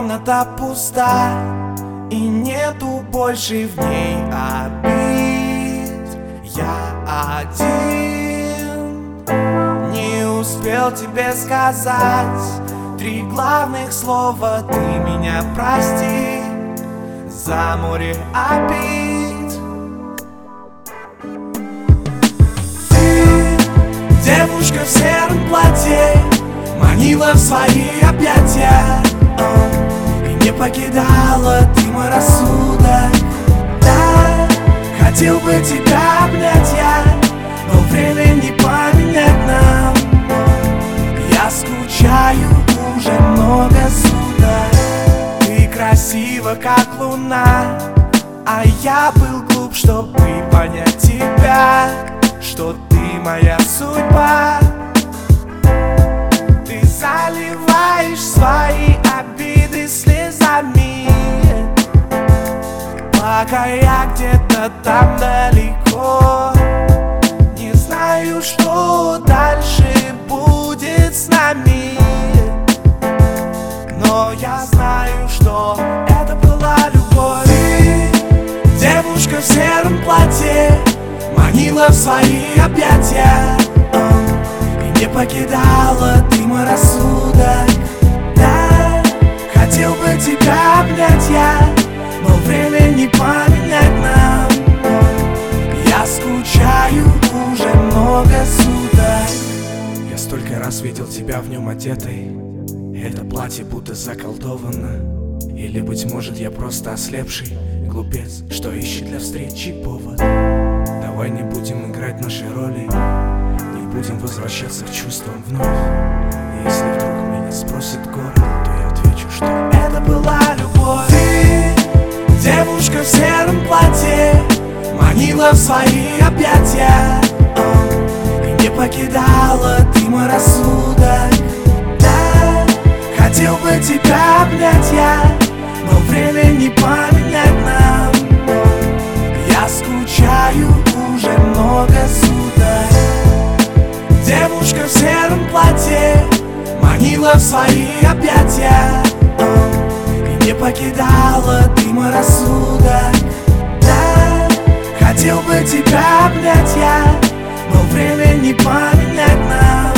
комната пуста И нету больше в ней обид. Я один. Не успел тебе сказать Три главных слова. Ты меня прости За море обид. Ты девушка в сером платье Манила в свои объятия покидала ты мой рассудок. Да, хотел бы тебя обнять я Но время не поменять нам. Я скучаю уже много суток. Ты красива, как луна А я был глуп, чтобы понять тебя Что ты моя судьба Пока я где-то там далеко Не знаю, что дальше будет с нами. Но я знаю, что это была любовь. Ты, девушка в сером платье Манила в свои объятия. И не покидала ты мой рассудок. Да, хотел бы тебя обнять я Но время не поменять нам. Я скучаю уже много суток. Я столько раз видел тебя в нем одетой. Это платье будто заколдовано. Или, быть может, я просто ослепший Глупец, что ищет для встречи повод. Давай не будем играть наши роли. Не будем возвращаться к чувствам вновь. Если вдруг меня спросит город То я отвечу, что это Манила в свои объятия И не покидала ты мой рассудок. Да, хотел бы тебя обнять я Но время не поменять нам. Я скучаю уже много суток. Девушка в сером платье Манила в свои объятия И не покидала ты мой рассудок тебя обнять я. Но время не поменять нам